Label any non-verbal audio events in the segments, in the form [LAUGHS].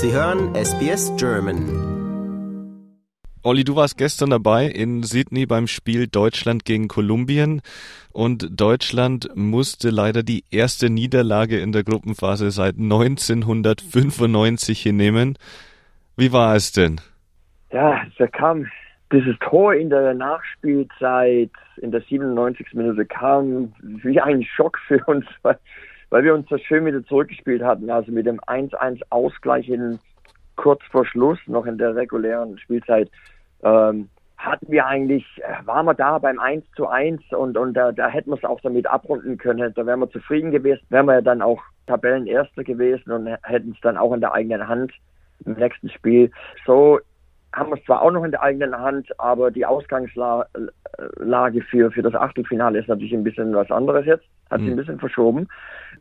Sie hören SBS German. Olli, du warst gestern dabei in Sydney beim Spiel Deutschland gegen Kolumbien und Deutschland musste leider die erste Niederlage in der Gruppenphase seit 1995 hinnehmen. Wie war es denn? Ja, da kam dieses Tor in der Nachspielzeit in der 97. Minute kam wie ein Schock für uns, weil weil wir uns das schön wieder zurückgespielt hatten. Also mit dem 1-1 Ausgleich in kurz vor Schluss, noch in der regulären Spielzeit, ähm, hatten wir eigentlich, äh, waren wir da beim 1 zu 1 und, und da, da hätten wir es auch damit abrunden können. Da wären wir zufrieden gewesen, wären wir ja dann auch Tabellenerster gewesen und hätten es dann auch in der eigenen Hand im nächsten Spiel. So haben wir es zwar auch noch in der eigenen Hand, aber die Ausgangslage für, für das Achtelfinale ist natürlich ein bisschen was anderes jetzt, hat sich ein mhm. bisschen verschoben.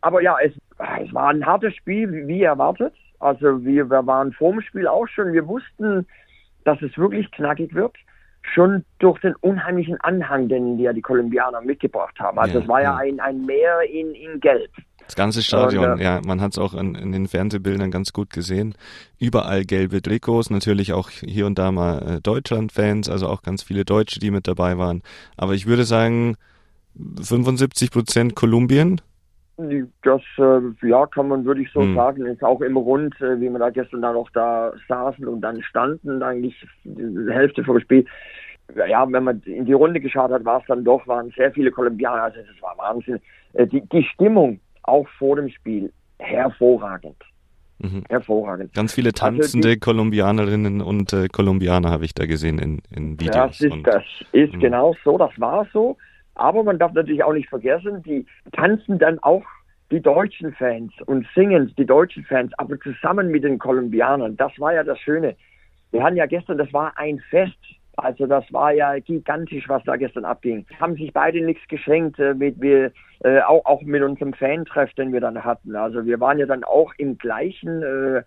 Aber ja, es, es war ein hartes Spiel, wie erwartet. Also wir, wir waren vor dem Spiel auch schon, wir wussten, dass es wirklich knackig wird. Schon durch den unheimlichen Anhang, den ja die Kolumbianer mitgebracht haben. Also ja, es war ja, ja ein, ein Meer in, in Gelb. Das ganze Stadion, und, äh, ja, man hat es auch in, in, den Fernsehbildern ganz gut gesehen. Überall gelbe Trikots, natürlich auch hier und da mal äh, Deutschland-Fans, also auch ganz viele Deutsche, die mit dabei waren. Aber ich würde sagen, 75 Prozent Kolumbien. Das, äh, ja, kann man, würde ich so hm. sagen, ist auch im Rund, äh, wie wir da gestern dann noch da saßen und dann standen, eigentlich die Hälfte vom Spiel. Ja, wenn man in die Runde geschaut hat, war es dann doch, waren sehr viele Kolumbianer, also das war Wahnsinn. Äh, die, die Stimmung, auch vor dem Spiel hervorragend. Mhm. Hervorragend. Ganz viele tanzende also die, Kolumbianerinnen und äh, Kolumbianer habe ich da gesehen in, in Videos. Das ist, das ist mhm. genau so, das war so. Aber man darf natürlich auch nicht vergessen, die tanzen dann auch die deutschen Fans und singen die deutschen Fans, aber zusammen mit den Kolumbianern. Das war ja das Schöne. Wir hatten ja gestern, das war ein Fest also das war ja gigantisch, was da gestern abging. Haben sich beide nichts geschenkt, äh, mit wir äh, auch, auch mit unserem Fantreff, den wir dann hatten. Also wir waren ja dann auch im gleichen, äh,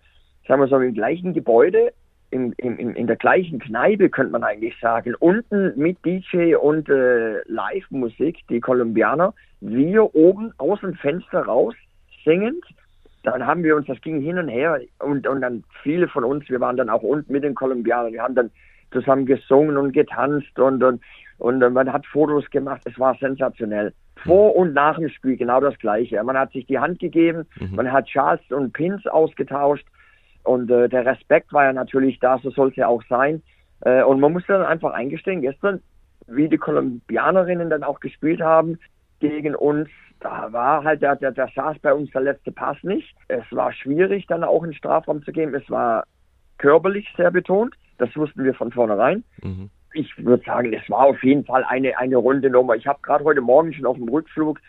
sagen wir so, im gleichen Gebäude, im, im, in der gleichen Kneipe, könnte man eigentlich sagen. Unten mit DJ und äh, Live-Musik, die Kolumbianer. Wir oben aus dem Fenster raus, singend. Dann haben wir uns, das ging hin und her und, und dann viele von uns, wir waren dann auch unten mit den Kolumbianern. Wir haben dann zusammen gesungen und getanzt und, und, und man hat Fotos gemacht. Es war sensationell. Vor und nach dem Spiel genau das Gleiche. Man hat sich die Hand gegeben, mhm. man hat Charles und Pins ausgetauscht und äh, der Respekt war ja natürlich da, so soll es ja auch sein. Äh, und man muss dann einfach eingestehen, gestern, wie die Kolumbianerinnen dann auch gespielt haben gegen uns, da war halt, der, der, der saß bei uns der letzte Pass nicht. Es war schwierig, dann auch in den Strafraum zu gehen. Es war körperlich sehr betont. Das wussten wir von vornherein. Mhm. Ich würde sagen, es war auf jeden Fall eine, eine runde Nummer. Ich habe gerade heute Morgen schon auf dem Rückflug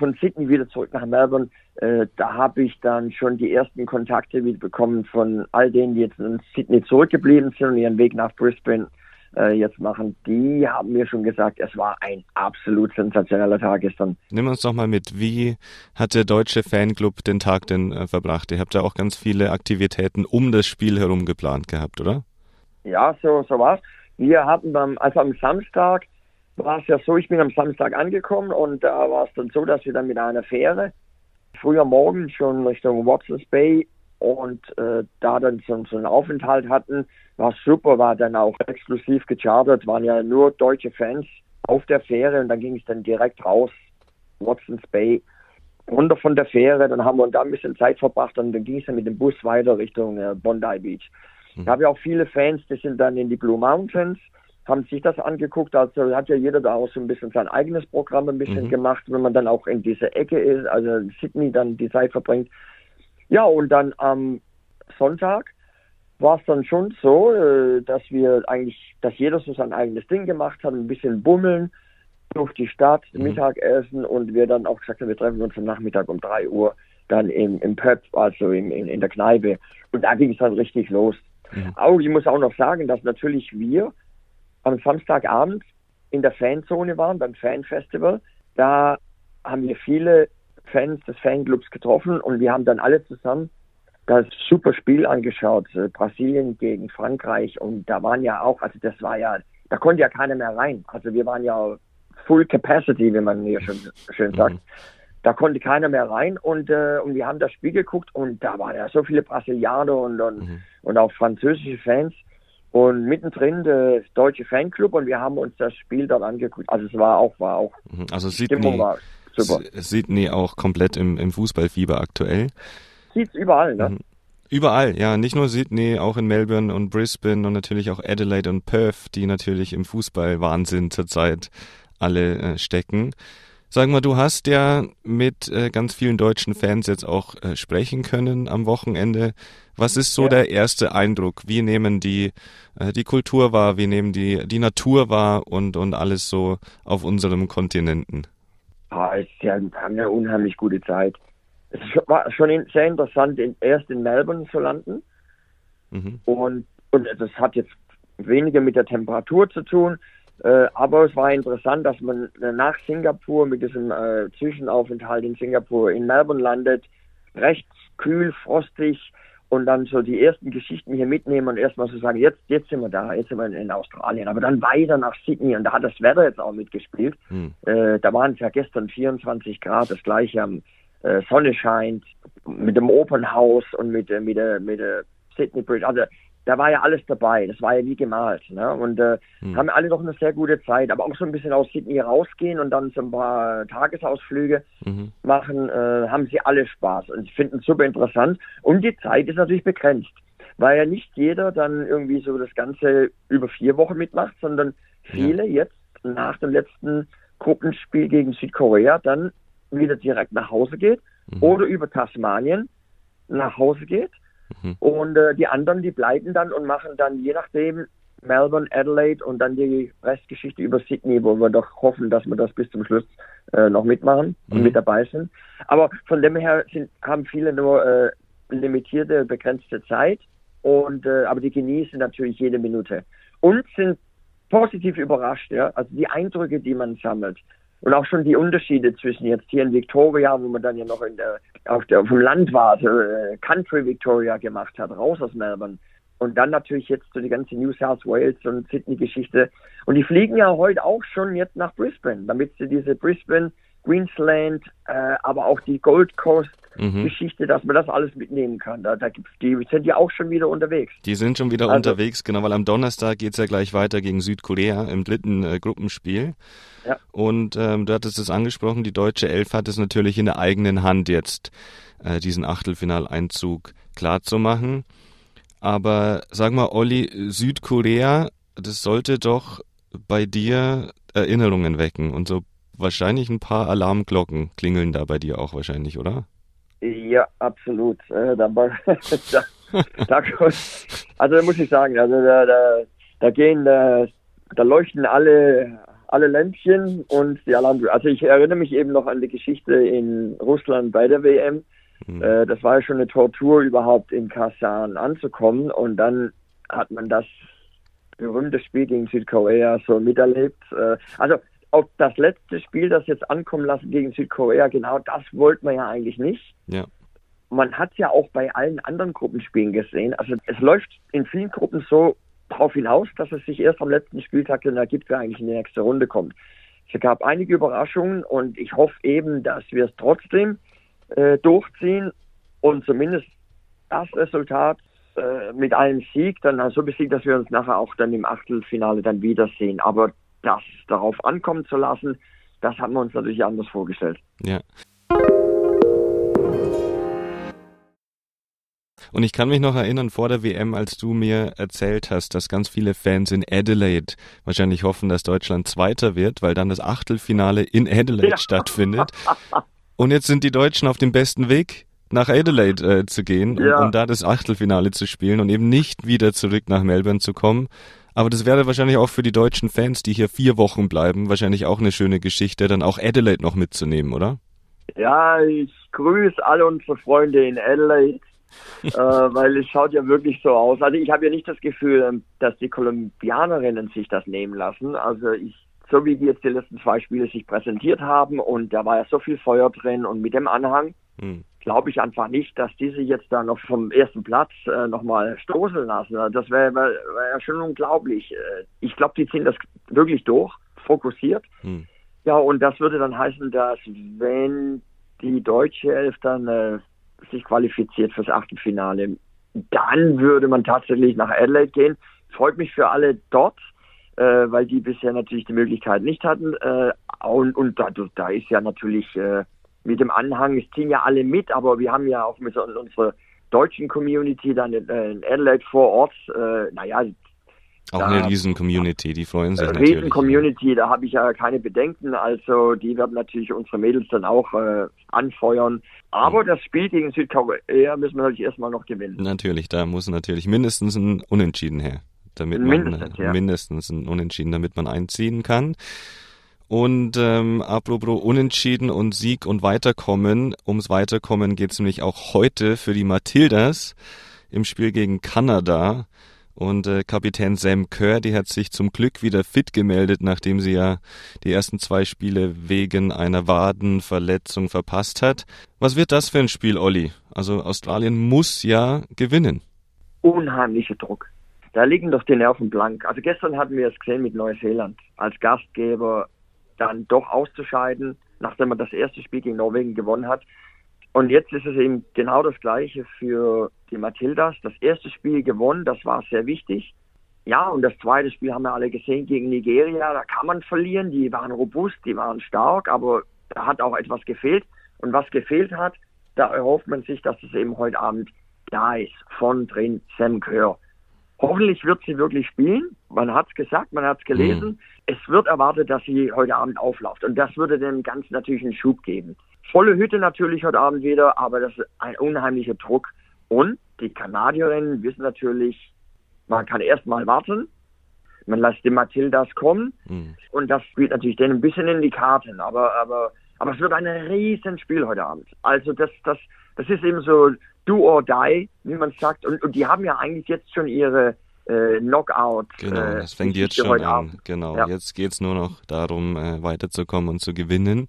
von Sydney wieder zurück nach Melbourne. Äh, da habe ich dann schon die ersten Kontakte wieder bekommen von all denen, die jetzt in Sydney zurückgeblieben sind und ihren Weg nach Brisbane äh, jetzt machen. Die haben mir schon gesagt, es war ein absolut sensationeller Tag gestern. Nimm uns doch mal mit, wie hat der deutsche Fanclub den Tag denn äh, verbracht? Ihr habt ja auch ganz viele Aktivitäten um das Spiel herum geplant gehabt, oder? Ja, so, so war's. Wir hatten beim, also am Samstag war es ja so, ich bin am Samstag angekommen und da war es dann so, dass wir dann mit einer Fähre früher morgen schon Richtung Watsons Bay und äh, da dann so, so einen Aufenthalt hatten, war super, war dann auch exklusiv gechartert, waren ja nur deutsche Fans auf der Fähre und dann ging es dann direkt raus, Watsons Bay, runter von der Fähre, dann haben wir da ein bisschen Zeit verbracht und dann ging es dann mit dem Bus weiter Richtung äh, Bondi Beach. Mhm. Da habe ich auch viele Fans, die sind dann in die Blue Mountains, haben sich das angeguckt. Also hat ja jeder da auch so ein bisschen sein eigenes Programm ein bisschen mhm. gemacht, wenn man dann auch in dieser Ecke ist, also in Sydney dann die Zeit verbringt. Ja, und dann am Sonntag war es dann schon so, äh, dass wir eigentlich, dass jeder so sein eigenes Ding gemacht hat, ein bisschen bummeln durch die Stadt, mhm. Mittagessen und wir dann auch gesagt haben, wir treffen uns am Nachmittag um drei Uhr dann im, im Pub, also im, in, in der Kneipe. Und da ging es dann richtig los. Mhm. Auch, ich muss auch noch sagen, dass natürlich wir am Samstagabend in der Fanzone waren, beim Fanfestival. Da haben wir viele Fans des Fanclubs getroffen und wir haben dann alle zusammen das super Spiel angeschaut, äh, Brasilien gegen Frankreich und da waren ja auch, also das war ja, da konnte ja keiner mehr rein. Also wir waren ja Full Capacity, wie man hier schon schön sagt. Mhm. Da konnte keiner mehr rein und, äh, und wir haben das Spiel geguckt und da waren ja so viele Brasilianer und, und, mhm. und auch französische Fans und mittendrin der deutsche Fanclub und wir haben uns das Spiel dort angeguckt. Also es war auch, war auch. Mhm. Also Sydney, war super. Sydney auch komplett im, im Fußballfieber aktuell. Sieht's überall, ne? Mhm. Überall, ja, nicht nur Sydney, auch in Melbourne und Brisbane und natürlich auch Adelaide und Perth, die natürlich im Fußballwahnsinn zurzeit alle äh, stecken. Sag mal, du hast ja mit äh, ganz vielen deutschen Fans jetzt auch äh, sprechen können am Wochenende. Was ist so ja. der erste Eindruck? Wie nehmen die äh, die Kultur wahr? Wie nehmen die die Natur wahr und und alles so auf unserem Kontinenten? Ah, es ja, haben eine unheimlich gute Zeit. Es war schon sehr interessant, in, erst in Melbourne zu landen. Mhm. Und, und das hat jetzt weniger mit der Temperatur zu tun, äh, aber es war interessant, dass man nach Singapur mit diesem äh, Zwischenaufenthalt in Singapur in Melbourne landet, recht kühl, frostig und dann so die ersten Geschichten hier mitnehmen und erstmal so sagen, jetzt, jetzt sind wir da, jetzt sind wir in, in Australien, aber dann weiter nach Sydney und da hat das Wetter jetzt auch mitgespielt. Hm. Äh, da waren es ja gestern 24 Grad, das gleiche am äh, Sonne scheint, mit dem Open House und mit, äh, mit, der, mit der Sydney Bridge. Also da war ja alles dabei. Das war ja wie gemalt. Ne? Und äh, hm. haben alle doch eine sehr gute Zeit, aber auch so ein bisschen aus Sydney rausgehen und dann so ein paar Tagesausflüge mhm. machen, äh, haben sie alle Spaß und finden es super interessant. Und die Zeit ist natürlich begrenzt, weil ja nicht jeder dann irgendwie so das Ganze über vier Wochen mitmacht, sondern viele ja. jetzt nach dem letzten Gruppenspiel gegen Südkorea dann wieder direkt nach Hause geht mhm. oder über Tasmanien nach Hause geht Mhm. Und äh, die anderen, die bleiben dann und machen dann je nachdem Melbourne, Adelaide und dann die Restgeschichte über Sydney, wo wir doch hoffen, dass wir das bis zum Schluss äh, noch mitmachen und mhm. mit dabei sind. Aber von dem her sind, haben viele nur äh, limitierte, begrenzte Zeit und äh, aber die genießen natürlich jede Minute und sind positiv überrascht, ja. Also die Eindrücke, die man sammelt, und auch schon die Unterschiede zwischen jetzt hier in Victoria, wo man dann ja noch in der, auf, der, auf dem Land war, so, äh, Country Victoria gemacht hat, raus aus Melbourne. Und dann natürlich jetzt so die ganze New South Wales und Sydney-Geschichte. Und die fliegen ja heute auch schon jetzt nach Brisbane, damit sie diese Brisbane, Queensland, äh, aber auch die Gold Coast mhm. Geschichte, dass man das alles mitnehmen kann. Da, da die sind ja auch schon wieder unterwegs. Die sind schon wieder also, unterwegs, genau, weil am Donnerstag geht's ja gleich weiter gegen Südkorea im dritten äh, Gruppenspiel. Ja. Und ähm, du hattest es angesprochen, die deutsche Elf hat es natürlich in der eigenen Hand jetzt, äh, diesen Achtelfinaleinzug klarzumachen. Aber sag mal, Olli, Südkorea, das sollte doch bei dir Erinnerungen wecken und so wahrscheinlich ein paar Alarmglocken klingeln da bei dir auch wahrscheinlich, oder? Ja, absolut. Äh, da, [LAUGHS] da, da, also da muss ich sagen, also da, da, da gehen, da, da leuchten alle, alle Lämpchen und die Alarm. Also ich erinnere mich eben noch an die Geschichte in Russland bei der WM. Mhm. Äh, das war ja schon eine Tortur, überhaupt in Kasan anzukommen und dann hat man das berühmte Spiel gegen Südkorea so miterlebt. Äh, also auf das letzte Spiel, das jetzt ankommen lassen gegen Südkorea, genau das wollte man ja eigentlich nicht. Ja. Man hat ja auch bei allen anderen Gruppenspielen gesehen. Also es läuft in vielen Gruppen so darauf hinaus, dass es sich erst am letzten Spieltag dann ergibt, wer eigentlich in die nächste Runde kommt. Es gab einige Überraschungen und ich hoffe eben, dass wir es trotzdem äh, durchziehen und zumindest das Resultat äh, mit einem Sieg dann so besiegt, dass wir uns nachher auch dann im Achtelfinale dann wiedersehen. Aber das darauf ankommen zu lassen, das haben wir uns natürlich anders vorgestellt. Ja. Und ich kann mich noch erinnern vor der WM, als du mir erzählt hast, dass ganz viele Fans in Adelaide wahrscheinlich hoffen, dass Deutschland Zweiter wird, weil dann das Achtelfinale in Adelaide ja. stattfindet. [LAUGHS] Und jetzt sind die Deutschen auf dem besten Weg, nach Adelaide äh, zu gehen, um, ja. um da das Achtelfinale zu spielen und eben nicht wieder zurück nach Melbourne zu kommen. Aber das wäre wahrscheinlich auch für die deutschen Fans, die hier vier Wochen bleiben, wahrscheinlich auch eine schöne Geschichte, dann auch Adelaide noch mitzunehmen, oder? Ja, ich grüße alle unsere Freunde in Adelaide, [LAUGHS] äh, weil es schaut ja wirklich so aus. Also ich habe ja nicht das Gefühl, dass die Kolumbianerinnen sich das nehmen lassen. Also ich, so wie die jetzt die letzten zwei Spiele sich präsentiert haben und da war ja so viel Feuer drin und mit dem Anhang, hm glaube ich einfach nicht, dass die sich jetzt da noch vom ersten Platz äh, nochmal stoßen lassen. Also das wäre wär, wär ja schon unglaublich. Äh, ich glaube, die ziehen das wirklich durch, fokussiert. Hm. Ja, und das würde dann heißen, dass wenn die deutsche Elf dann äh, sich qualifiziert fürs Achtelfinale. Dann würde man tatsächlich nach Adelaide gehen. Freut mich für alle dort, äh, weil die bisher natürlich die Möglichkeit nicht hatten. Äh, und und da, da ist ja natürlich äh, mit dem Anhang, es ziehen ja alle mit, aber wir haben ja auch mit unserer deutschen Community dann in, äh, in Adelaide vor Ort, äh, naja, auch da, eine riesen Community, die freuen sich äh, natürlich. Riesen Community, da habe ich ja keine Bedenken. Also die werden natürlich unsere Mädels dann auch äh, anfeuern. Aber mhm. das Spiel gegen Südkorea müssen wir natürlich erstmal noch gewinnen. Natürlich, da muss natürlich mindestens ein Unentschieden her. Damit mindestens, man, ja. mindestens ein Unentschieden, damit man einziehen kann. Und ähm, apropos Unentschieden und Sieg und Weiterkommen, ums Weiterkommen geht es nämlich auch heute für die Matildas im Spiel gegen Kanada. Und äh, Kapitän Sam Kerr, die hat sich zum Glück wieder fit gemeldet, nachdem sie ja die ersten zwei Spiele wegen einer Wadenverletzung verpasst hat. Was wird das für ein Spiel, Olli? Also Australien muss ja gewinnen. Unheimlicher Druck. Da liegen doch die Nerven blank. Also gestern hatten wir es gesehen mit Neuseeland als Gastgeber dann doch auszuscheiden, nachdem man das erste Spiel gegen Norwegen gewonnen hat. Und jetzt ist es eben genau das Gleiche für die Matildas. Das erste Spiel gewonnen, das war sehr wichtig. Ja, und das zweite Spiel haben wir alle gesehen gegen Nigeria. Da kann man verlieren. Die waren robust, die waren stark, aber da hat auch etwas gefehlt. Und was gefehlt hat, da erhofft man sich, dass es eben heute Abend da ist, von drin Sam Kerr. Hoffentlich wird sie wirklich spielen. Man hat es gesagt, man hat es gelesen. Mhm. Es wird erwartet, dass sie heute Abend aufläuft. Und das würde dem Ganzen natürlich einen Schub geben. Volle Hütte natürlich heute Abend wieder, aber das ist ein unheimlicher Druck. Und die Kanadierinnen wissen natürlich, man kann erst mal warten, man lässt die Matildas kommen mhm. und das spielt natürlich denen ein bisschen in die Karten, aber, aber, aber es wird ein riesen Spiel heute Abend. Also das, das, das ist eben so do or die, wie man sagt, und, und die haben ja eigentlich jetzt schon ihre äh, Knockout. Genau, äh, das fängt jetzt schon an. Genau, ja. jetzt geht's nur noch darum, äh, weiterzukommen und zu gewinnen.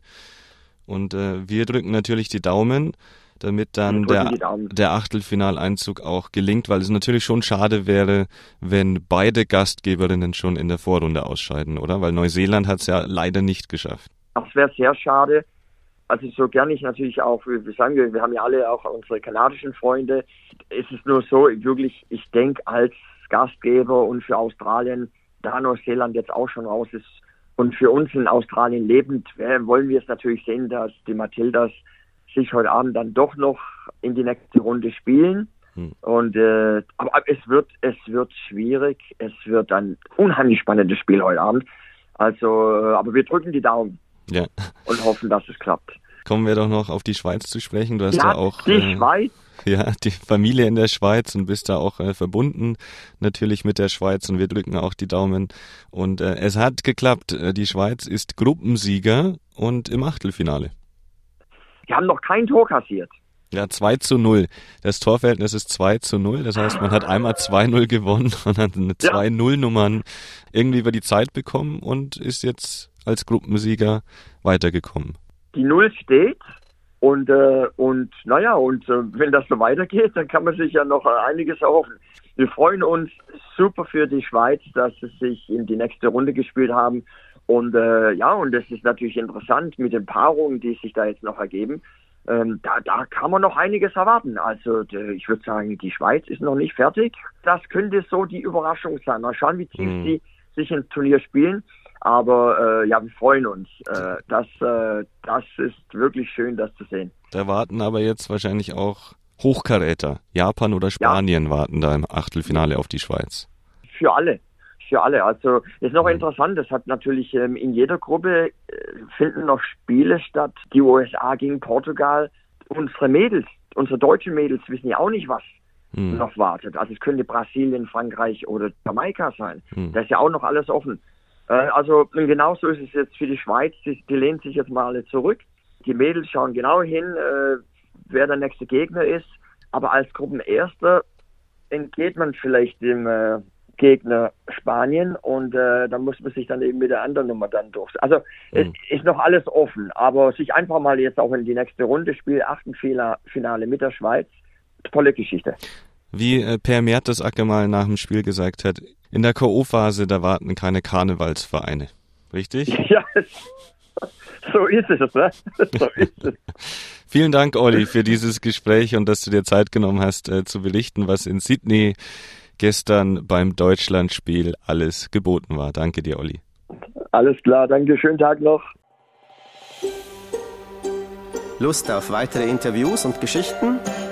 Und äh, wir drücken natürlich die Daumen, damit dann der, der Achtelfinaleinzug auch gelingt, weil es natürlich schon schade wäre, wenn beide Gastgeberinnen schon in der Vorrunde ausscheiden, oder? Weil Neuseeland hat es ja leider nicht geschafft. Das wäre sehr schade. Also so gern ich natürlich auch, wie sagen wir, wir haben ja alle auch unsere kanadischen Freunde. Es ist nur so, wirklich, ich denke als Gastgeber und für Australien, da Neuseeland jetzt auch schon raus ist, und für uns in Australien lebend wollen wir es natürlich sehen, dass die Matildas sich heute Abend dann doch noch in die nächste Runde spielen. Hm. Und äh, aber es wird es wird schwierig. Es wird ein unheimlich spannendes Spiel heute Abend. Also, äh, aber wir drücken die Daumen ja. und hoffen, dass es klappt. Kommen wir doch noch auf die Schweiz zu sprechen. Du hast ja, ja auch die äh, Schweiz ja, die Familie in der Schweiz und bist da auch äh, verbunden natürlich mit der Schweiz und wir drücken auch die Daumen. Und äh, es hat geklappt. Äh, die Schweiz ist Gruppensieger und im Achtelfinale. Die haben noch kein Tor kassiert. Ja, 2 zu 0. Das Torverhältnis ist 2 zu 0. Das heißt, man hat einmal 2-0 gewonnen [LAUGHS] und hat eine 2-0-Nummern irgendwie über die Zeit bekommen und ist jetzt als Gruppensieger weitergekommen. Die Null steht und, äh, und naja, und äh, wenn das so weitergeht, dann kann man sich ja noch einiges erhoffen. Wir freuen uns super für die Schweiz, dass sie sich in die nächste Runde gespielt haben. Und äh, ja, und das ist natürlich interessant mit den Paarungen, die sich da jetzt noch ergeben. Ähm, da, da kann man noch einiges erwarten. Also ich würde sagen, die Schweiz ist noch nicht fertig. Das könnte so die Überraschung sein. Mal schauen, wie tief mhm. sie sich im Turnier spielen. Aber äh, ja, wir freuen uns. Äh, das, äh, das ist wirklich schön, das zu sehen. Da warten aber jetzt wahrscheinlich auch Hochkaräter. Japan oder Spanien ja. warten da im Achtelfinale auf die Schweiz. Für alle. Für alle. Also ist noch mhm. interessant, das hat natürlich ähm, in jeder Gruppe äh, finden noch Spiele statt. Die USA gegen Portugal. Unsere Mädels, unsere deutschen Mädels wissen ja auch nicht, was hm. noch wartet. Also es könnte Brasilien, Frankreich oder Jamaika sein. Hm. Da ist ja auch noch alles offen. Äh, also genauso ist es jetzt für die Schweiz. Die, die lehnt sich jetzt mal alle zurück. Die Mädels schauen genau hin, äh, wer der nächste Gegner ist. Aber als Gruppenerster entgeht man vielleicht dem äh, Gegner Spanien und äh, dann muss man sich dann eben mit der anderen Nummer dann durch. Also mhm. es ist noch alles offen, aber sich einfach mal jetzt auch in die nächste Runde spielen, Achtelfinale mit der Schweiz, tolle Geschichte. Wie äh, Per Mertesacker mal nach dem Spiel gesagt hat, in der K.O.-Phase, da warten keine Karnevalsvereine. Richtig? [LAUGHS] Ja, so ist es, ne? [LAUGHS] So ist es. [LAUGHS] Vielen Dank, Olli, für dieses Gespräch und dass du dir Zeit genommen hast, äh, zu berichten, was in Sydney gestern beim Deutschlandspiel alles geboten war. Danke dir, Olli. Alles klar, danke, schönen Tag noch. Lust auf weitere Interviews und Geschichten?